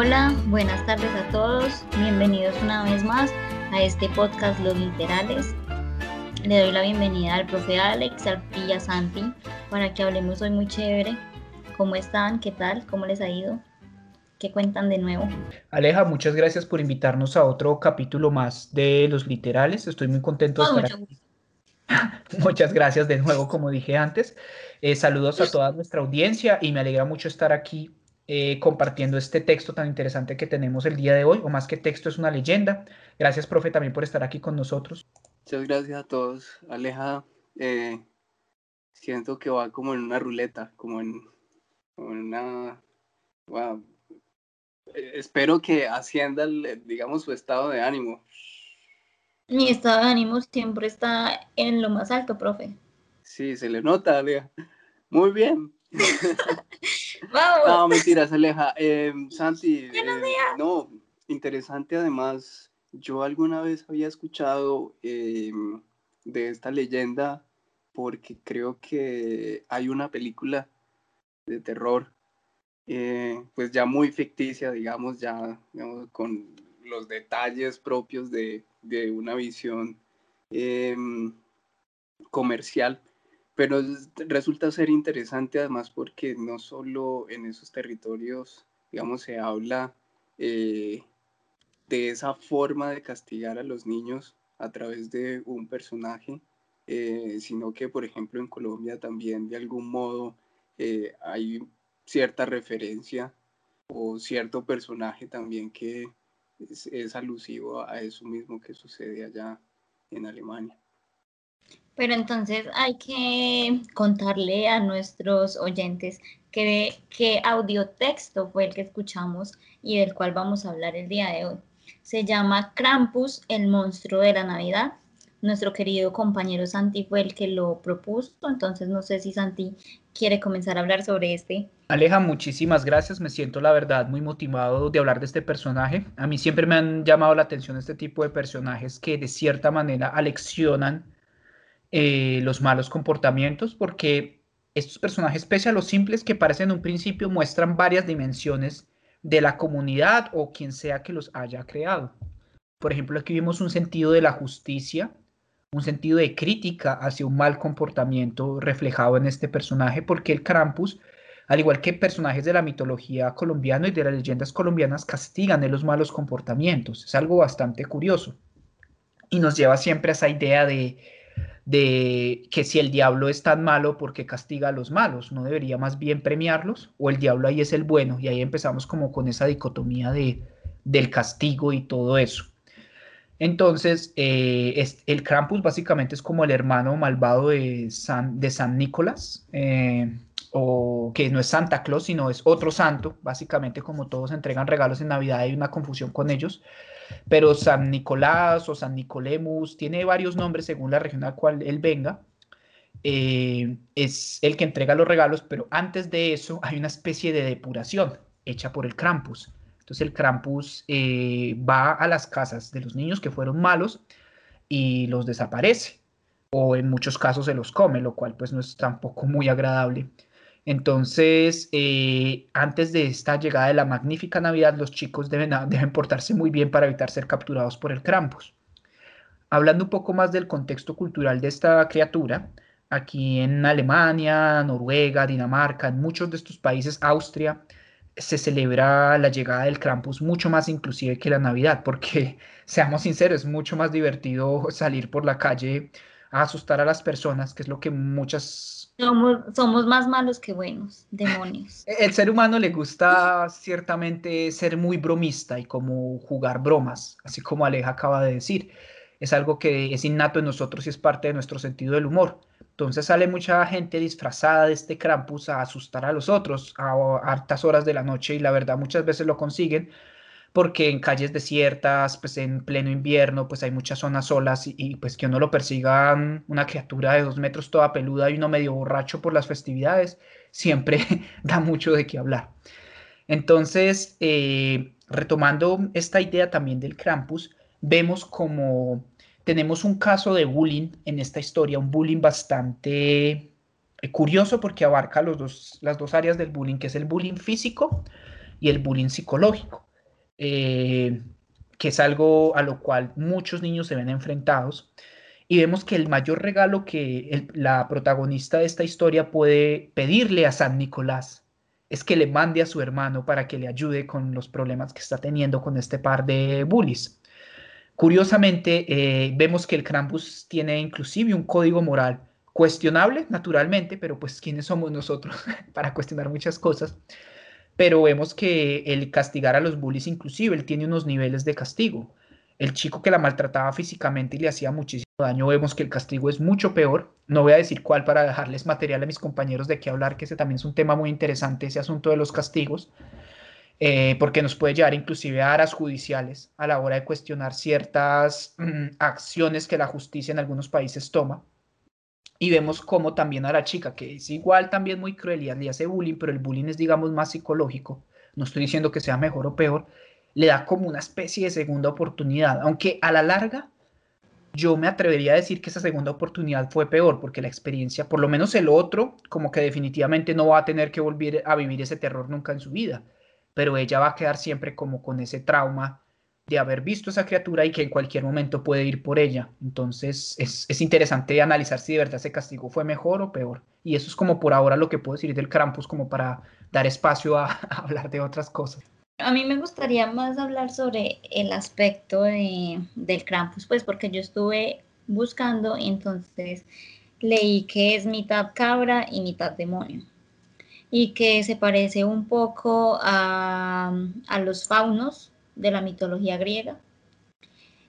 Hola, buenas tardes a todos. Bienvenidos una vez más a este podcast Los Literales. Le doy la bienvenida al profe Alex, al Pilla Santi, para que hablemos hoy muy chévere. ¿Cómo están? ¿Qué tal? ¿Cómo les ha ido? ¿Qué cuentan de nuevo? Aleja, muchas gracias por invitarnos a otro capítulo más de Los Literales. Estoy muy contento de estar aquí. Muchas gracias de nuevo, como dije antes. Eh, saludos a toda nuestra audiencia y me alegra mucho estar aquí eh, compartiendo este texto tan interesante que tenemos el día de hoy, o más que texto es una leyenda. Gracias, profe, también por estar aquí con nosotros. Muchas gracias a todos. Aleja, eh, siento que va como en una ruleta, como en, una... espero que ascienda, digamos, su estado de ánimo. Mi estado de ánimo siempre está en lo más alto, profe. Sí, se le nota, Aleja. Muy bien. Vamos. No, mentira, se aleja. Eh, Santi, eh, no, interesante además. Yo alguna vez había escuchado eh, de esta leyenda porque creo que hay una película de terror, pues ya muy ficticia, digamos, ya con los detalles propios de, de una visión comercial pero resulta ser interesante además porque no solo en esos territorios, digamos, se habla eh, de esa forma de castigar a los niños a través de un personaje, eh, sino que, por ejemplo, en Colombia también de algún modo eh, hay cierta referencia o cierto personaje también que es alusivo a eso mismo que sucede allá en Alemania. Pero entonces hay que contarle a nuestros oyentes que, qué audiotexto fue el que escuchamos y del cual vamos a hablar el día de hoy. Se llama Krampus, el monstruo de la Navidad. Nuestro querido compañero Santi fue el que lo propuso, entonces no sé si Santi quiere comenzar a hablar sobre este. Aleja, muchísimas gracias. Me siento, la verdad, muy motivado de hablar de este personaje. A mí siempre me han llamado la atención este tipo de personajes que de cierta manera aleccionan eh, los malos comportamientos, porque estos personajes, pese a los simples que parecen en un principio, muestran varias dimensiones de la comunidad o quien sea que los haya creado. Por ejemplo, aquí vimos un sentido de la justicia, un sentido de crítica hacia un mal comportamiento reflejado en este personaje, porque el Krampus, al igual que personajes de la mitología colombiana y de las leyendas colombianas, castigan los malos comportamientos. Es algo bastante curioso. Y nos lleva siempre a esa idea de de que si el diablo es tan malo porque castiga a los malos, no debería más bien premiarlos, o el diablo ahí es el bueno, y ahí empezamos como con esa dicotomía de, del castigo y todo eso. Entonces, eh, el Krampus básicamente es como el hermano malvado de San, de San Nicolás, eh, o que no es Santa Claus, sino es otro santo, básicamente como todos entregan regalos en Navidad, hay una confusión con ellos, pero San Nicolás o San Nicolemus tiene varios nombres según la región a la cual él venga. Eh, es el que entrega los regalos, pero antes de eso hay una especie de depuración hecha por el Krampus. Entonces el Krampus eh, va a las casas de los niños que fueron malos y los desaparece, o en muchos casos se los come, lo cual pues no es tampoco muy agradable. Entonces, eh, antes de esta llegada de la magnífica Navidad, los chicos deben, deben portarse muy bien para evitar ser capturados por el Krampus. Hablando un poco más del contexto cultural de esta criatura, aquí en Alemania, Noruega, Dinamarca, en muchos de estos países, Austria, se celebra la llegada del Krampus mucho más inclusive que la Navidad, porque seamos sinceros, es mucho más divertido salir por la calle a asustar a las personas, que es lo que muchas somos, más malos que buenos, demonios. El ser humano le gusta ciertamente ser muy bromista y como jugar bromas, así como Aleja acaba de decir. Es algo que es innato en nosotros y es parte de nuestro sentido del humor. Entonces sale mucha gente disfrazada de este Krampus a asustar a los otros a hartas horas de la noche y la verdad muchas veces lo consiguen porque en calles desiertas, pues en pleno invierno, pues hay muchas zonas solas y, pues que uno lo persiga una criatura de dos metros toda peluda y uno medio borracho por las festividades, siempre da mucho de qué hablar. Entonces, eh, retomando esta idea también del Krampus, vemos como tenemos un caso de bullying en esta historia, un bullying bastante eh, curioso porque abarca los dos, las dos áreas del bullying, que es el bullying físico y el bullying psicológico. Eh, que es algo a lo cual muchos niños se ven enfrentados. Y vemos que el mayor regalo que la protagonista de esta historia puede pedirle a San Nicolás es que le mande a su hermano para que le ayude con los problemas que está teniendo con este par de bullies. Curiosamente, eh, vemos que el Krampus tiene inclusive un código moral cuestionable, naturalmente, pero pues ¿quiénes somos nosotros para cuestionar muchas cosas? Pero vemos que el castigar a los bullies, inclusive, él tiene unos niveles de castigo. El chico que la maltrataba físicamente y le hacía muchísimo daño, vemos que el castigo es mucho peor. No voy a decir cuál para dejarles material a mis compañeros de qué hablar, que ese también es un tema muy interesante, ese asunto de los castigos, eh, porque nos puede llevar inclusive a aras judiciales a la hora de cuestionar ciertas mm, acciones que la justicia en algunos países toma. Y vemos cómo también a la chica, que es igual también muy cruel y le hace bullying, pero el bullying es, digamos, más psicológico. No estoy diciendo que sea mejor o peor. Le da como una especie de segunda oportunidad, aunque a la larga yo me atrevería a decir que esa segunda oportunidad fue peor, porque la experiencia, por lo menos el otro, como que definitivamente no va a tener que volver a vivir ese terror nunca en su vida, pero ella va a quedar siempre como con ese trauma de haber visto esa criatura y que en cualquier momento puede ir por ella. Entonces es, interesante analizar si de verdad ese castigo fue mejor o peor. Y eso es como por ahora lo que puedo decir del Krampus, como para dar espacio a, hablar de otras cosas. A mí me gustaría más hablar sobre el aspecto del Krampus, pues porque yo estuve buscando, entonces leí que es mitad cabra y mitad demonio y que se parece un poco a, a los faunos de la mitología griega.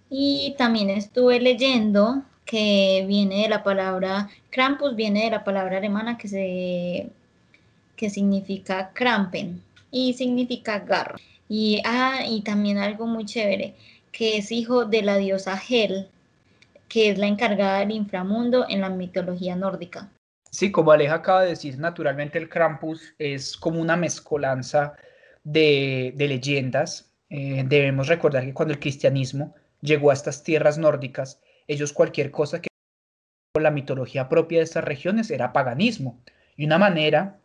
Y también estuve leyendo que viene de la palabra Krampus, viene de la palabra alemana que, se, que significa Krampen y significa garra. Y, ah, y también algo muy chévere, que es hijo de la diosa Hel, que es la encargada del inframundo en la mitología nórdica. Sí, como Aleja acaba de decir, naturalmente el Krampus es como una mezcolanza de, de leyendas eh, debemos recordar que cuando el cristianismo llegó a estas tierras nórdicas, ellos cualquier cosa que la mitología propia de estas regiones era paganismo. Y una manera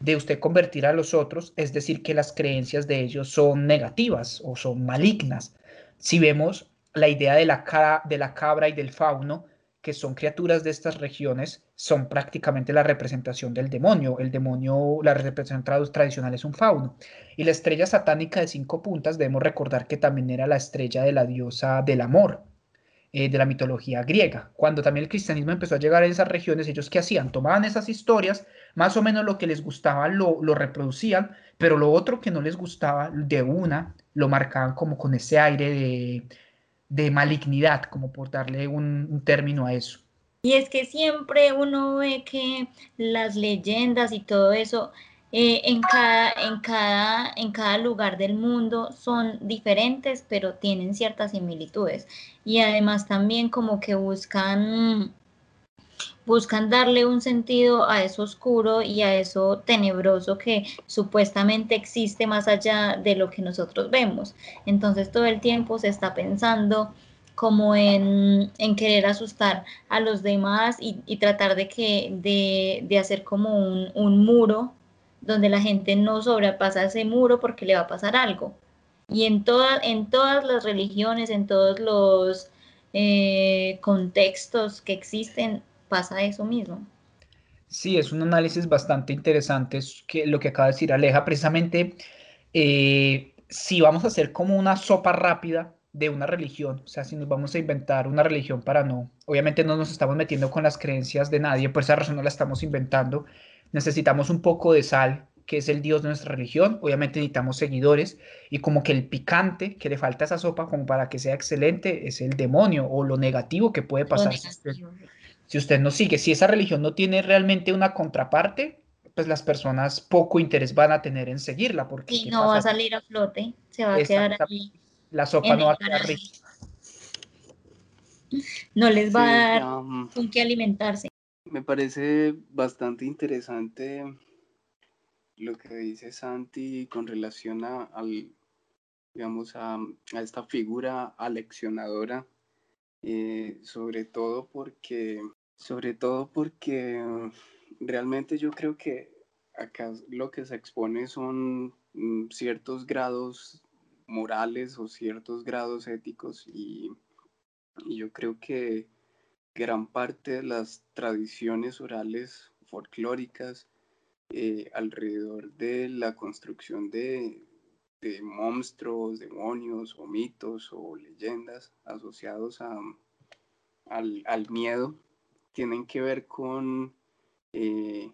de usted convertir a los otros es decir que las creencias de ellos son negativas o son malignas. Si vemos la idea de la, de la cabra y del fauno, que son criaturas de estas regiones, son prácticamente la representación del demonio. El demonio, la representación tradicional es un fauno. Y la estrella satánica de cinco puntas, debemos recordar que también era la estrella de la diosa del amor, eh, de la mitología griega. Cuando también el cristianismo empezó a llegar a esas regiones, ellos qué hacían? Tomaban esas historias, más o menos lo que les gustaba lo, lo reproducían, pero lo otro que no les gustaba de una, lo marcaban como con ese aire de de malignidad, como por darle un, término a eso. Y es que siempre uno ve que las leyendas y todo eso eh, en, cada, en, cada, en cada lugar del mundo son diferentes, pero tienen ciertas similitudes. Y además también como que buscan buscan darle un sentido a eso oscuro y a eso tenebroso que supuestamente existe más allá de lo que nosotros vemos. Entonces todo el tiempo se está pensando como en, querer asustar a los demás y, tratar de, que, de, hacer como un, muro donde la gente no sobrepasa ese muro porque le va a pasar algo. Y en, en todas las religiones, en todos los eh, contextos que existen, pasa eso mismo. Sí, es un análisis bastante interesante que lo que acaba de decir Aleja. Precisamente, eh, si vamos a hacer como una sopa rápida de una religión, o sea, si nos vamos a inventar una religión para no, obviamente no nos estamos metiendo con las creencias de nadie, por esa razón no la estamos inventando. Necesitamos un poco de sal, que es el dios de nuestra religión. Obviamente necesitamos seguidores y como que el picante que le falta a esa sopa como para que sea excelente es el demonio o lo negativo que puede pasar si usted no sigue, si esa religión no tiene realmente una contraparte, pues las personas poco interés van a tener en seguirla. Porque, y no va a salir a flote, se va a quedar ahí. La sopa no va a quedar rica. No les va a dar con qué alimentarse. Me parece bastante interesante lo que dice Santi con relación a, al, digamos, a, a esta figura aleccionadora, eh, sobre todo porque sobre todo porque mm, realmente yo creo que acá lo que se expone son mm, ciertos grados morales o ciertos grados éticos y, yo creo que gran parte de las tradiciones orales folclóricas eh, alrededor de la construcción de, de, monstruos, demonios o mitos o leyendas asociados a, al, al miedo tienen que ver con, eh,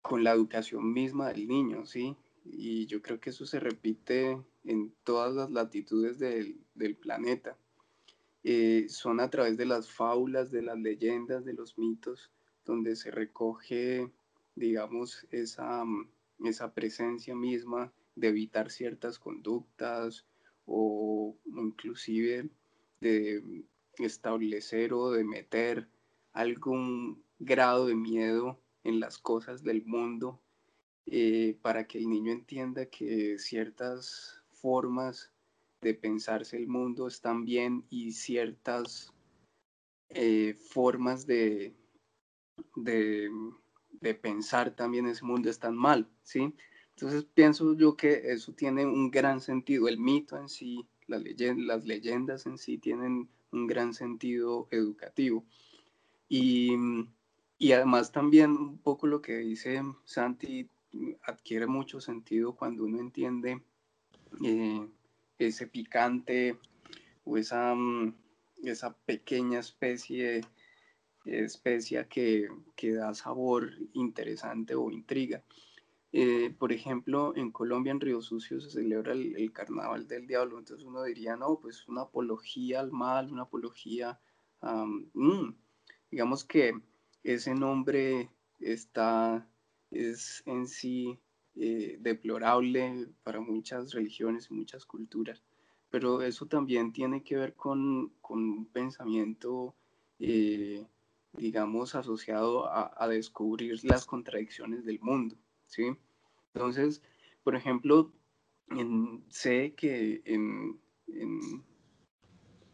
con la educación misma del niño, ¿sí? Y yo creo que eso se repite en todas las latitudes del, del planeta. Eh, son a través de las fábulas, de las leyendas, de los mitos, donde se recoge, digamos, esa, esa presencia misma de evitar ciertas conductas o inclusive de establecer o de meter algún grado de miedo en las cosas del mundo eh, para que el niño entienda que ciertas formas de pensarse el mundo están bien y ciertas eh, formas de, de, de, pensar también ese mundo están mal, ¿sí? Entonces pienso yo que eso tiene un gran sentido, el mito en sí, las leyendas en sí tienen un gran sentido educativo. Y, y además también un poco lo que dice Santi adquiere mucho sentido cuando uno entiende eh, ese picante o esa, mm, esa pequeña especie especia que, que, da sabor interesante o intriga. Eh, por ejemplo, en Colombia, en Río Sucio, se celebra el, Carnaval del Diablo. Entonces uno diría, no, pues una apología al mal, una apología, mm, digamos que ese nombre está, es en sí eh, deplorable para muchas religiones y muchas culturas, pero eso también tiene que ver con, con un pensamiento, eh, digamos, asociado a, a descubrir las contradicciones del mundo. ¿Sí? Entonces, por ejemplo, sé que en,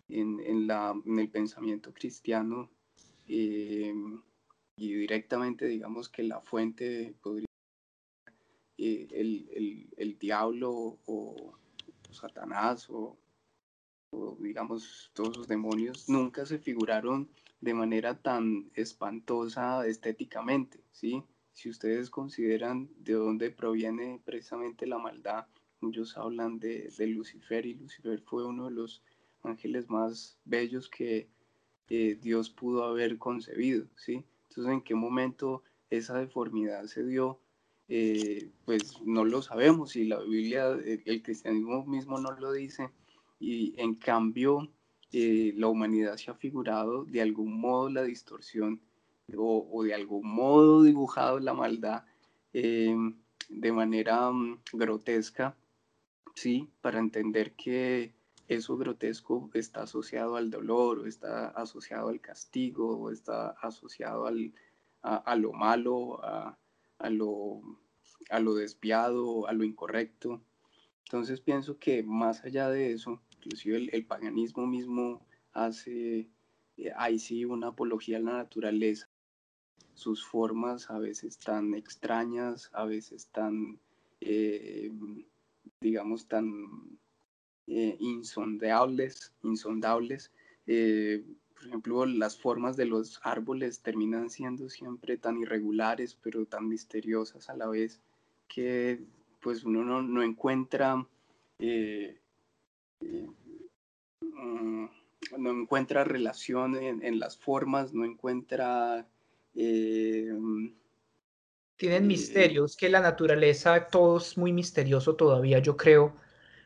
en, la, en, el pensamiento cristiano eh, y directamente digamos que la fuente podría eh, el, diablo o, Satanás o, o, digamos todos los demonios nunca se figuraron de manera tan espantosa estéticamente, ¿sí? Si ustedes consideran de dónde proviene precisamente la maldad, ellos hablan de, Lucifer y Lucifer fue uno de los ángeles más bellos que eh, Dios pudo haber concebido, ¿sí? Entonces, ¿en qué momento esa deformidad se dio? Eh, pues no lo sabemos y la Biblia, el, cristianismo mismo no lo dice y en cambio eh, la humanidad se ha figurado de algún modo la distorsión o, de algún modo dibujado la maldad em, de manera mm, grotesca, ¿sí? Para entender que eso grotesco está asociado al dolor, o está asociado al castigo, o está asociado al, a, lo malo, a, a, lo, a lo desviado, a lo incorrecto. Entonces pienso que más allá de eso, inclusive el, el paganismo mismo hace, eh, ahí sí, una apología a la naturaleza, sus formas a veces tan extrañas, a veces tan, eh, digamos, tan eh, insondables, insondables. Eh, por ejemplo, las formas de los árboles terminan siendo siempre tan irregulares, pero tan misteriosas a la vez, que pues uno no, encuentra... Mm, no encuentra relación en, las formas, no encuentra eh, Tienen eh, misterios, que la naturaleza todo es muy misterioso todavía, yo creo,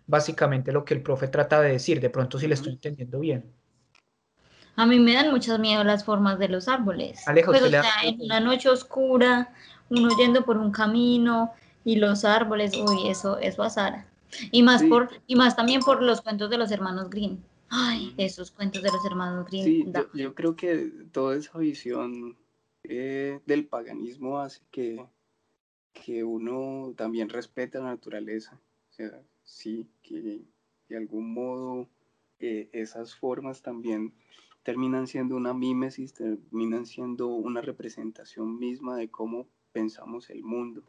básicamente lo que el profe trata de decir, de pronto si le estoy entendiendo bien. A mí me dan muchas miedo las formas de los árboles. Alejo, pues, en una noche oscura, uno yendo por un camino y los árboles, uy, eso, eso azara. Y más por, y más también por los cuentos de los hermanos Green. Ay, esos cuentos de los hermanos Green. Sí, yo, creo que toda esa visión del paganismo hace que, que uno también respete la naturaleza. O sea, sí, que de algún modo eh, esas formas también terminan siendo una mímesis, terminan siendo una representación misma de cómo pensamos el mundo,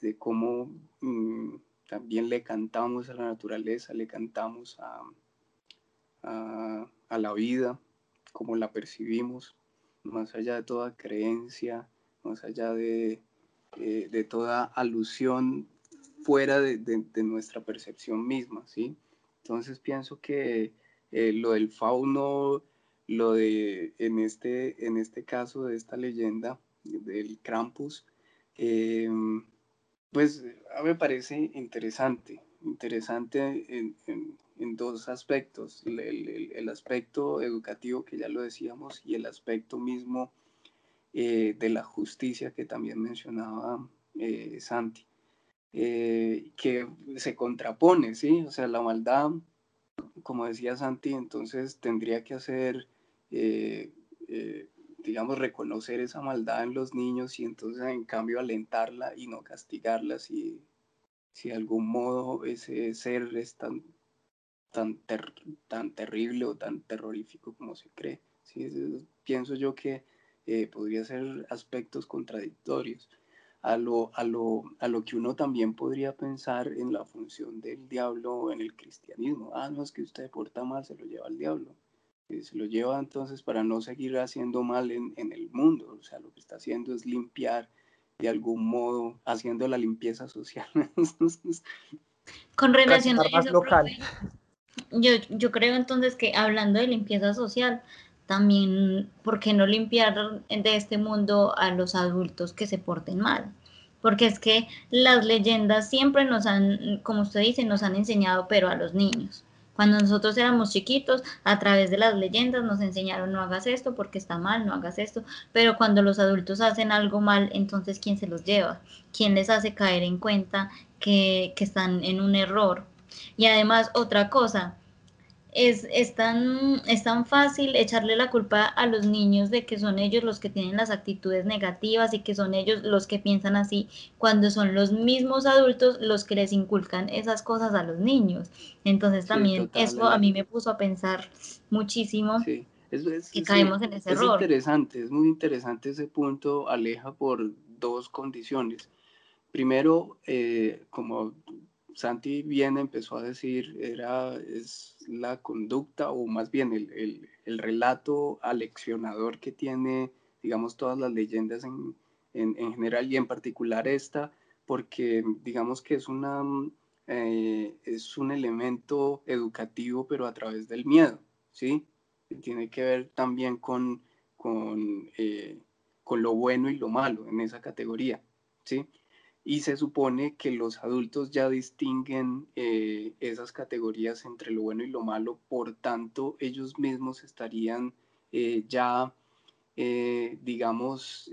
de cómo mm, también le cantamos a la naturaleza, le cantamos a, a, la vida, como la percibimos, más allá de toda creencia, más allá de, eh, de toda alusión fuera de, de, nuestra percepción misma, ¿sí? Entonces pienso que eh, lo del fauno, lo de, en este, en este caso de esta leyenda del Krampus, eh, pues a mí me parece interesante, interesante en, dos aspectos, el, el, aspecto educativo que ya lo decíamos y el aspecto mismo eh, de la justicia que también mencionaba eh, Santi, eh, que se contrapone, ¿sí? O sea, la maldad, como decía Santi, entonces tendría que hacer digamos, reconocer esa maldad en los niños y entonces en cambio alentarla y no castigarla si, si de algún modo ese ser es tan, tan, tan terrible o tan terrorífico como se cree. ¿sí? Pienso yo que eh, podría ser aspectos contradictorios a lo, a, lo, a lo que uno también podría pensar en la función del diablo en el cristianismo. Ah, no es que usted porta mal, se lo lleva al diablo se lo lleva entonces para no seguir haciendo mal en, en, el mundo. O sea, lo que está haciendo es limpiar de algún modo, haciendo la limpieza social. Con relación a eso, local. Yo, yo creo entonces que hablando de limpieza social, también, ¿por qué no limpiar de este mundo a los adultos que se porten mal? Porque es que las leyendas siempre nos han, como usted dice, nos han enseñado, pero a los niños. Cuando nosotros éramos chiquitos, a través de las leyendas nos enseñaron no hagas esto porque está mal, no hagas esto, pero cuando los adultos hacen algo mal, entonces ¿quién se los lleva? ¿Quién les hace caer en cuenta que, que están en un error? Y además, otra cosa, es, es, tan, es tan fácil echarle la culpa a los niños de que son ellos los que tienen las actitudes negativas y que son ellos los que piensan así, cuando son los mismos adultos los que les inculcan esas cosas a los niños. Entonces también eso a mí me puso a pensar muchísimo. Sí. Es, que caemos en ese error. Es interesante, es muy interesante ese punto, Aleja, por dos condiciones. Primero, eh, como Santi bien empezó a decir, era, es la conducta o más bien el, el, relato aleccionador que tiene, digamos, todas las leyendas en, en, general y en particular esta, porque digamos que es, una, eh, es un elemento educativo, pero a través del miedo, ¿sí? Tiene que ver también con, con, eh, con lo bueno y lo malo en esa categoría, ¿sí? Y se supone que los adultos ya distinguen eh, esas categorías entre lo bueno y lo malo, por tanto ellos mismos estarían eh, ya, eh, digamos,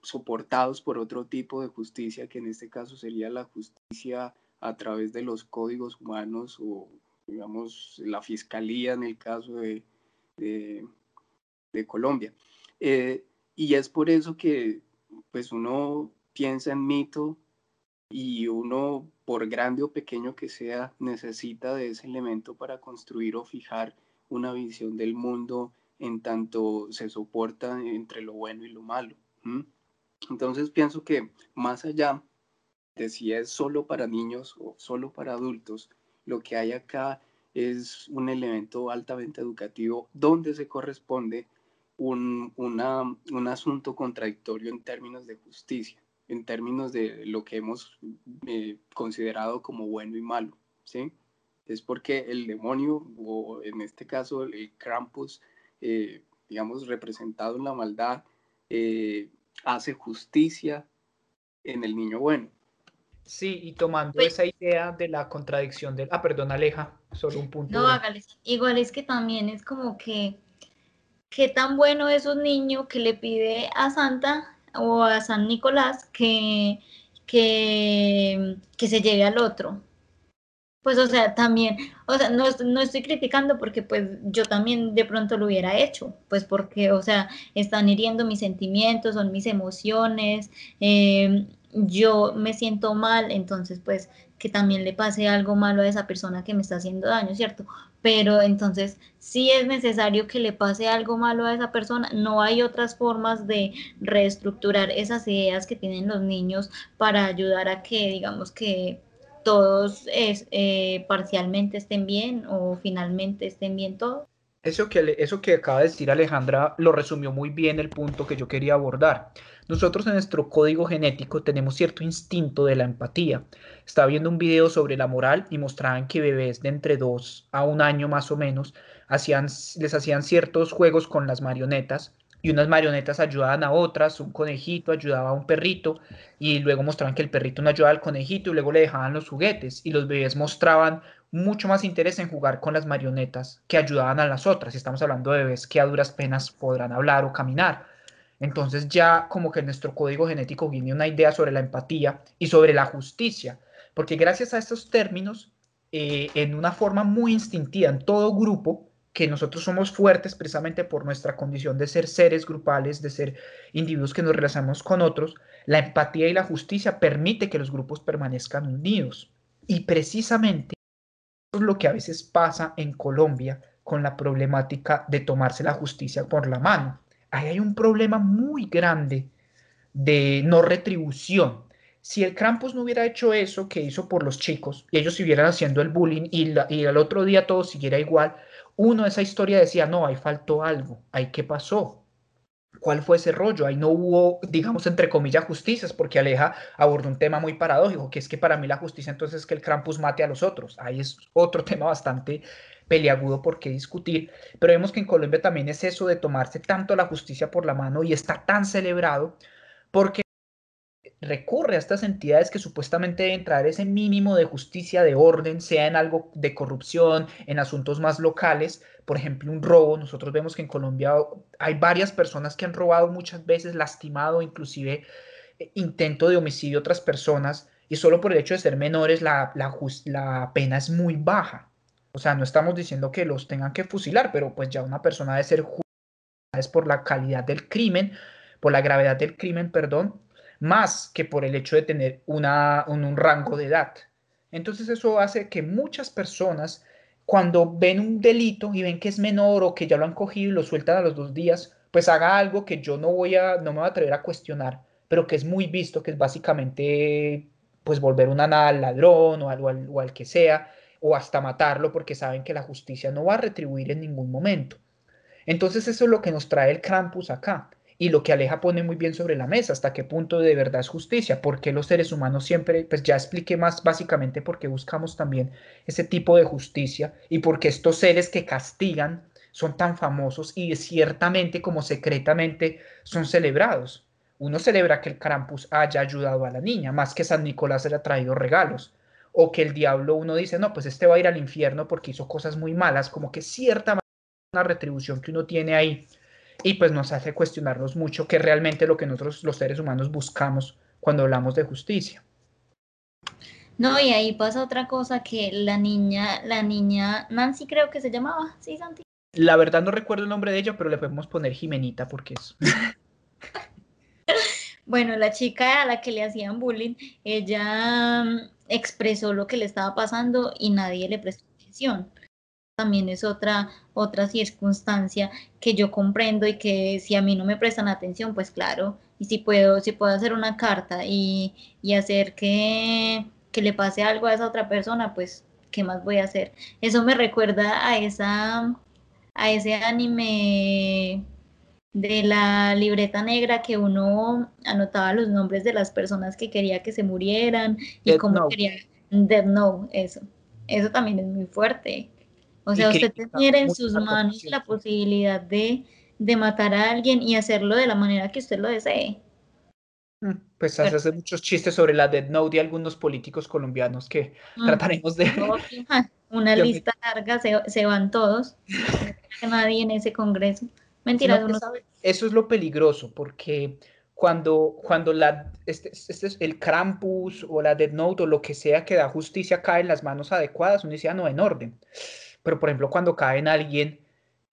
soportados por otro tipo de justicia, que en este caso sería la justicia a través de los códigos humanos o, digamos, la fiscalía en el caso de, de, de Colombia. y es por eso que pues uno piensa en mito y uno, por grande o pequeño que sea, necesita de ese elemento para construir o fijar una visión del mundo en tanto se soporta entre lo bueno y lo malo. Entonces pienso que más allá de si es solo para niños o solo para adultos, lo que hay acá es un elemento altamente educativo donde se corresponde un, un asunto contradictorio en términos de justicia en términos de lo que hemos eh, considerado como bueno y malo, ¿sí? Es porque el demonio, o en este caso el Krampus, eh, digamos, representado en la maldad, eh, hace justicia en el niño bueno. Sí, y tomando pues esa idea de la contradicción del... Ah, perdón, Aleja, solo un punto. No, hágale. Igual es que también es como que, qué tan bueno es un niño que le pide a Santa o a San Nicolás que, que, que se lleve al otro. Pues, o sea, también, o sea, no, no, estoy criticando porque pues yo también de pronto lo hubiera hecho, pues porque, o sea, están hiriendo mis sentimientos, son mis emociones, eh, yo me siento mal, entonces pues que también le pase algo malo a esa persona que me está haciendo daño, ¿cierto? Pero entonces, si es necesario que le pase algo malo a esa persona, no hay otras formas de reestructurar esas ideas que tienen los niños para ayudar a que, digamos, que, todos eh, parcialmente estén bien o finalmente estén bien todos. Eso que, eso que acaba de decir Alejandra lo resumió muy bien el punto que yo quería abordar. Nosotros en nuestro código genético tenemos cierto instinto de la empatía. Estaba viendo un video sobre la moral y mostraban que bebés de entre 2 a un año más o menos hacían, les hacían ciertos juegos con las marionetas y unas marionetas ayudaban a otras, un conejito ayudaba a un perrito y luego mostraban que el perrito no ayudaba al conejito y luego le dejaban los juguetes y los bebés mostraban mucho más interés en jugar con las marionetas que ayudaban a las otras. Estamos hablando de bebés que a duras penas podrán hablar o caminar. Entonces ya como que nuestro código genético viene una idea sobre la empatía y sobre la justicia, porque gracias a estos términos, eh, en una forma muy instintiva en todo grupo, que nosotros somos fuertes precisamente por nuestra condición de ser seres grupales, de ser individuos que nos relacionamos con otros, la empatía y la justicia permite que los grupos permanezcan unidos. Y precisamente eso es lo que a veces pasa en Colombia con la problemática de tomarse la justicia por la mano. Ahí hay un problema muy grande de no retribución. Si el Krampus no hubiera hecho eso que hizo por los chicos y ellos siguieran haciendo el bullying y, y al otro día todo siguiera igual, uno esa historia decía, no, ahí faltó algo, ahí qué pasó, cuál fue ese rollo, ahí no hubo, digamos, entre comillas, justicias, porque Aleja abordó un tema muy paradójico, que es que para mí la justicia entonces es que el Krampus mate a los otros, ahí es otro tema bastante peliagudo por qué discutir, pero vemos que en Colombia también es eso de tomarse tanto la justicia por la mano y está tan celebrado, porque recurre a estas entidades que supuestamente deben traer ese mínimo de justicia, de orden, sea en algo de corrupción, en asuntos más locales, por ejemplo, un robo. Nosotros vemos que en Colombia hay varias personas que han robado muchas veces, lastimado, inclusive eh, intento de homicidio a otras personas, y solo por el hecho de ser menores la, la, pena es muy baja. O sea, no estamos diciendo que los tengan que fusilar, pero pues ya una persona debe ser juzgada por la calidad del crimen, por la gravedad del crimen, perdón, más que por el hecho de tener una, un, rango de edad. Entonces eso hace que muchas personas cuando ven un delito y ven que es menor o que ya lo han cogido y lo sueltan a los dos días, pues haga algo que yo no voy a, no me voy a atrever a cuestionar, pero que es muy visto, que es básicamente pues volver una nada al ladrón o al, o al que sea, o hasta matarlo porque saben que la justicia no va a retribuir en ningún momento. Entonces eso es lo que nos trae el Krampus acá y lo que Aleja pone muy bien sobre la mesa, hasta qué punto de verdad es justicia, porque los seres humanos siempre, pues ya expliqué más básicamente porque buscamos también ese tipo de justicia y porque estos seres que castigan son tan famosos y ciertamente como secretamente son celebrados. Uno celebra que el Krampus haya ayudado a la niña, más que San Nicolás haya traído regalos, o que el diablo uno dice, no, pues este va a ir al infierno porque hizo cosas muy malas, como que cierta una retribución que uno tiene ahí y pues nos hace cuestionarnos mucho qué realmente lo que nosotros los seres humanos buscamos cuando hablamos de justicia. No, y ahí pasa otra cosa que la niña, la niña Nancy creo que se llamaba, ¿sí, Santi? La verdad no recuerdo el nombre de ella, pero le podemos poner Jimenita porque es. bueno, la chica a la que le hacían bullying, ella mm, expresó lo que le estaba pasando y nadie le prestó atención también es otra, otra circunstancia que yo comprendo y que si a mí no me prestan atención, pues claro, y si puedo, si puedo hacer una carta y, hacer que, que le pase algo a esa otra persona, pues ¿qué más voy a hacer? Eso me recuerda a esa, a ese anime de la libreta negra que uno anotaba los nombres de las personas que quería que se murieran y cómo quería Dead No, eso. Eso también es muy fuerte. O sea, usted tener en sus manos la posibilidad de, matar a alguien y hacerlo de la manera que usted lo desee. Mm, pues se hace muchos chistes sobre la Dead Note de algunos políticos colombianos que mm. trataremos de... Una lista larga, se, van todos. nadie en ese congreso. Mentira, Eso es lo peligroso, porque cuando, cuando la, este, este, es el Krampus o la Dead Note o lo que sea que da justicia cae en las manos adecuadas, uno dice, ah, no, en orden. Pero, por ejemplo, cuando cae en alguien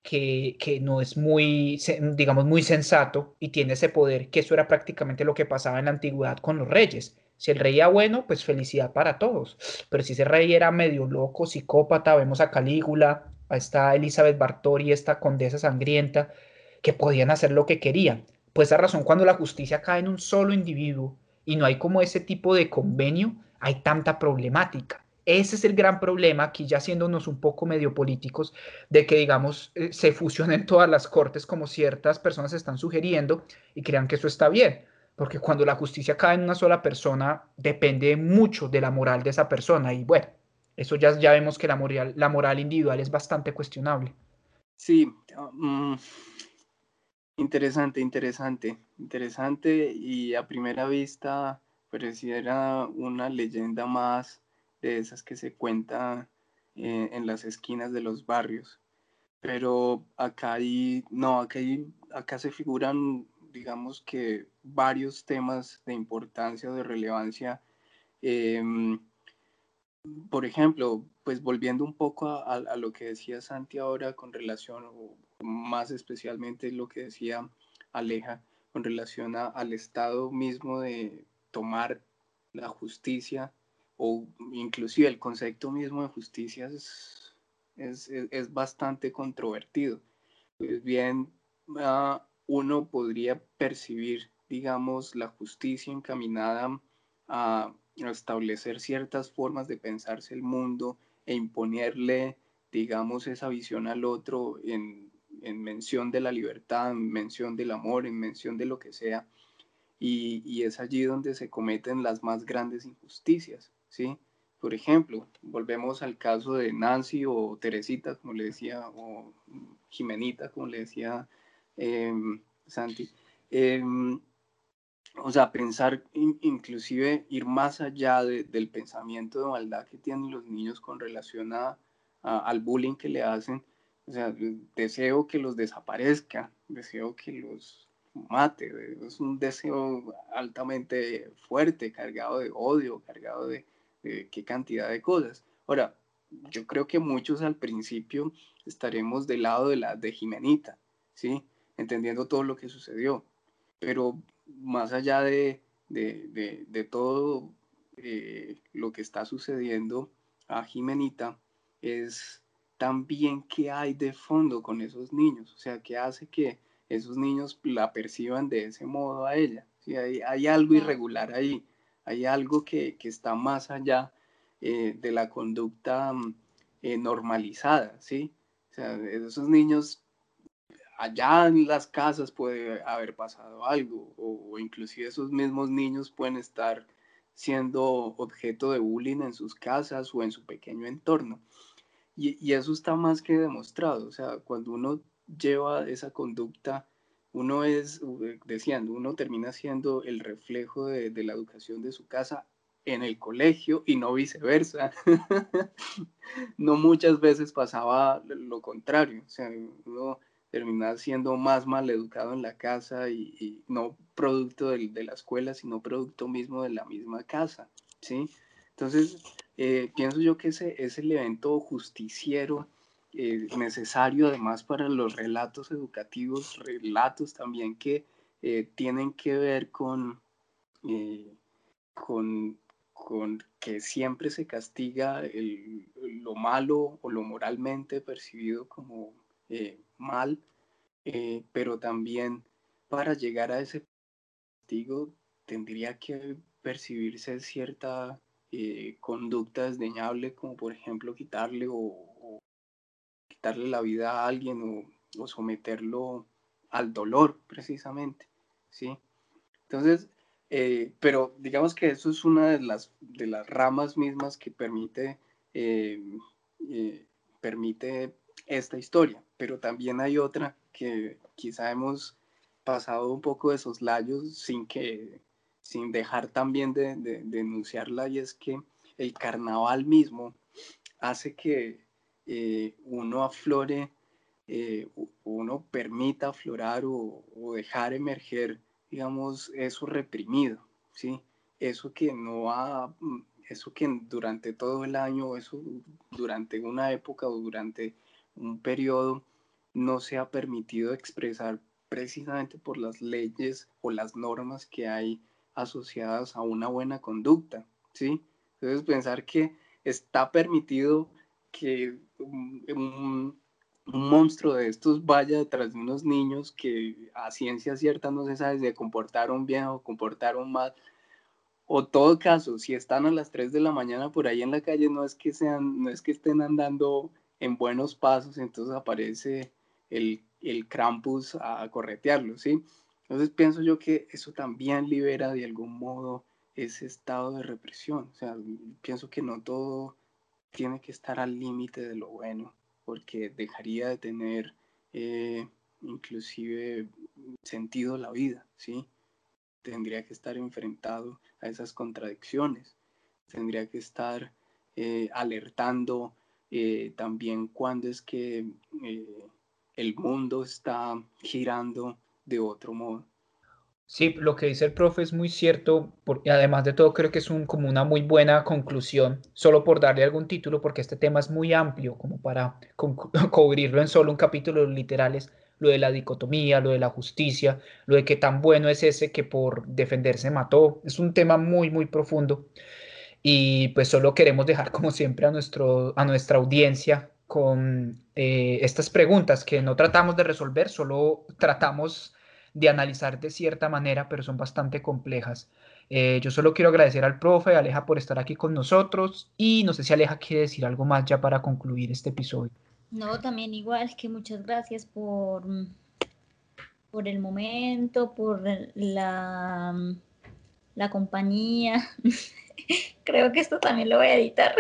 que, que, no es muy, digamos, muy sensato y tiene ese poder, que eso era prácticamente lo que pasaba en la antigüedad con los reyes. Si el rey era bueno, pues felicidad para todos. Pero si ese rey era medio loco, psicópata, vemos a Calígula, a esta Elizabeth Bartori, esta condesa sangrienta, que podían hacer lo que querían. Pues esa razón, cuando la justicia cae en un solo individuo y no hay como ese tipo de convenio, hay tanta problemática. Ese es el gran problema, aquí ya siéndonos un poco medio políticos, de que, digamos, eh, se fusionen todas las cortes como ciertas personas están sugiriendo y crean que eso está bien, porque cuando la justicia cae en una sola persona, depende mucho de la moral de esa persona y bueno, eso ya, ya vemos que la moral, la moral individual es bastante cuestionable. Sí, mm, interesante, interesante, interesante y a primera vista pareciera una leyenda más de esas que se cuentan eh, en las esquinas de los barrios. Pero acá hay, no, acá, acá se figuran, digamos que varios temas de importancia o de relevancia. Em, por ejemplo, pues volviendo un poco a, lo que decía Santi ahora con relación, más especialmente lo que decía Aleja, con relación al estado mismo de tomar la justicia o inclusive el concepto mismo de justicia es, es, bastante controvertido. Pues bien, ah, uno podría percibir, digamos, la justicia encaminada a, establecer ciertas formas de pensarse el mundo e imponerle, digamos, esa visión al otro en, en mención de la libertad, en mención del amor, en mención de lo que sea. Y, y es allí donde se cometen las más grandes injusticias ¿sí? Por ejemplo, volvemos al caso de Nancy o Teresita, como le decía, o Jimenita, como le decía em, Santi. Em, o sea, pensar, inclusive ir más allá del pensamiento de maldad que tienen los niños con relación a, al bullying que le hacen. O sea, deseo que los desaparezca, deseo que los mate. Es un deseo altamente fuerte, cargado de odio, cargado de, qué cantidad de cosas. Ahora, yo creo que muchos al principio estaremos del lado de la de Jimenita, ¿sí? Entendiendo todo lo que sucedió. Pero más allá de, de, todo eh, lo que está sucediendo a Jimenita, es también qué hay de fondo con esos niños, o sea, qué hace que esos niños la perciban de ese modo a ella. ¿sí? Hay, hay algo irregular ahí hay algo que, está más allá eh, de la conducta mm, eh, normalizada, ¿sí? O sea, esos niños, allá en las casas puede haber pasado algo, o, inclusive esos mismos niños pueden estar siendo objeto de bullying en sus casas o en su pequeño entorno. Y, y eso está más que demostrado, o sea, cuando uno lleva esa conducta uno es, decían, uno termina siendo el reflejo de, la educación de su casa en el colegio y no viceversa. no muchas veces pasaba lo contrario, o sea, uno termina siendo más mal educado en la casa y, no producto de, la escuela, sino producto mismo de la misma casa, ¿sí? Entonces, eh, pienso yo que ese es el evento justiciero eh, necesario además para los relatos educativos, relatos también que eh, tienen que ver con, eh, con, con, que siempre se castiga lo malo o lo moralmente percibido como mal, pero también para llegar a ese castigo tendría que percibirse cierta conducta desdeñable, como por ejemplo quitarle o, quitarle la vida a alguien o, someterlo al dolor, precisamente, ¿sí? Entonces, eh, pero digamos que eso es una de las, de las ramas mismas que permite, eh, eh, permite esta historia, pero también hay otra que quizá hemos pasado un poco de esos layos sin que sin dejar también de, de denunciarla y es que el carnaval mismo hace que eh, uno aflore, eh, uno permita aflorar o, dejar emerger, digamos, eso reprimido, ¿sí? Eso que no ha, mm, eso que durante todo el año, eso durante una época o durante un periodo no se ha permitido expresar precisamente por las leyes o las normas que hay asociadas a una buena conducta, ¿sí? Entonces pensar que está permitido que un, monstruo de estos vaya detrás de unos niños que a ciencia cierta no se sabe si se comportaron bien o comportaron mal, o todo caso, si están a las 3 de la mañana por ahí en la calle, no es que sean, no es que estén andando en buenos pasos, entonces aparece el, el Krampus a corretearlo, ¿sí? Entonces pienso yo que eso también libera de algún modo ese estado de represión. O sea, pienso que no todo tiene que estar al límite de lo bueno, porque dejaría de tener eh, inclusive sentido la vida, ¿sí? Tendría que estar enfrentado a esas contradicciones, tendría que estar eh, alertando eh, también cuando es que el mundo está girando de otro modo. Sí, lo que dice el profe es muy cierto, y además de todo creo que es un, como una muy buena conclusión, solo por darle algún título, porque este tema es muy amplio como para cubrirlo en solo un capítulo literales, lo de la dicotomía, lo de la justicia, lo de qué tan bueno es ese que por defenderse mató, es un tema muy, muy profundo. Y pues solo queremos dejar como siempre a, nuestro, a nuestra audiencia con eh, estas preguntas que no tratamos de resolver, solo tratamos de analizar de cierta manera, pero son bastante complejas. Eh, yo solo quiero agradecer al profe, Aleja, por estar aquí con nosotros y no sé si Aleja quiere decir algo más ya para concluir este episodio. No, también igual que muchas gracias por, por el momento, por la, la compañía. Creo que esto también lo voy a editar.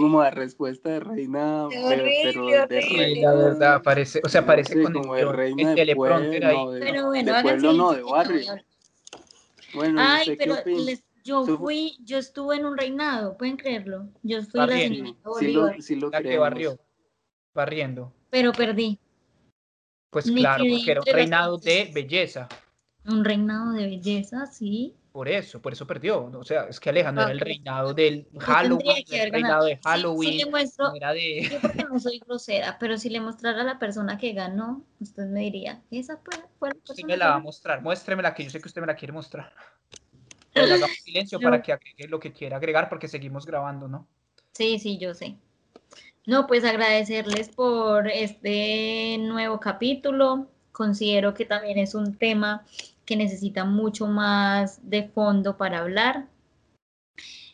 Como la respuesta de reina, pero, de reina. La verdad, parece, o sea, parece con como el, de reina de pueblo, ahí. pero bueno, de pueblo no, de barrio. Bueno, Ay, pero les, yo fui, yo estuve en un reinado, pueden creerlo. Yo fui barriendo. la sí, lo, sí lo la que barrió, barriendo. Pero perdí. Pues claro, porque era un reinado de belleza. Un reinado de belleza, sí. Por eso, por eso perdió. O sea, es que Aleja no era el reinado del Halloween, el reinado de Halloween. Sí, le muestro, era de... Yo porque no soy grosera, pero si le mostrara a la persona que ganó, usted me diría, esa fue, fue la persona. Sí me la va a mostrar, muéstremela que yo sé que usted me la quiere mostrar. Pero silencio para que agregue lo que quiera agregar porque seguimos grabando, ¿no? Sí, sí, yo sé. No, pues agradecerles por este nuevo capítulo. Considero que también es un tema que necesita mucho más de fondo para hablar.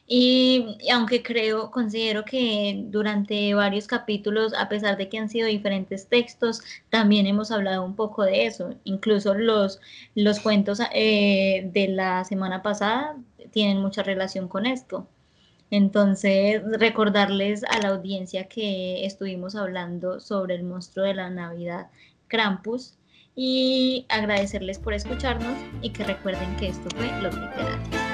Y, aunque creo, considero que durante varios capítulos, a pesar de que han sido diferentes textos, también hemos hablado un poco de eso. Incluso los, los cuentos eh, de la semana pasada tienen mucha relación con esto. Entonces, recordarles a la audiencia que estuvimos hablando sobre el monstruo de la Navidad, Krampus, y agradecerles por escucharnos y que recuerden que esto fue Los Literarios.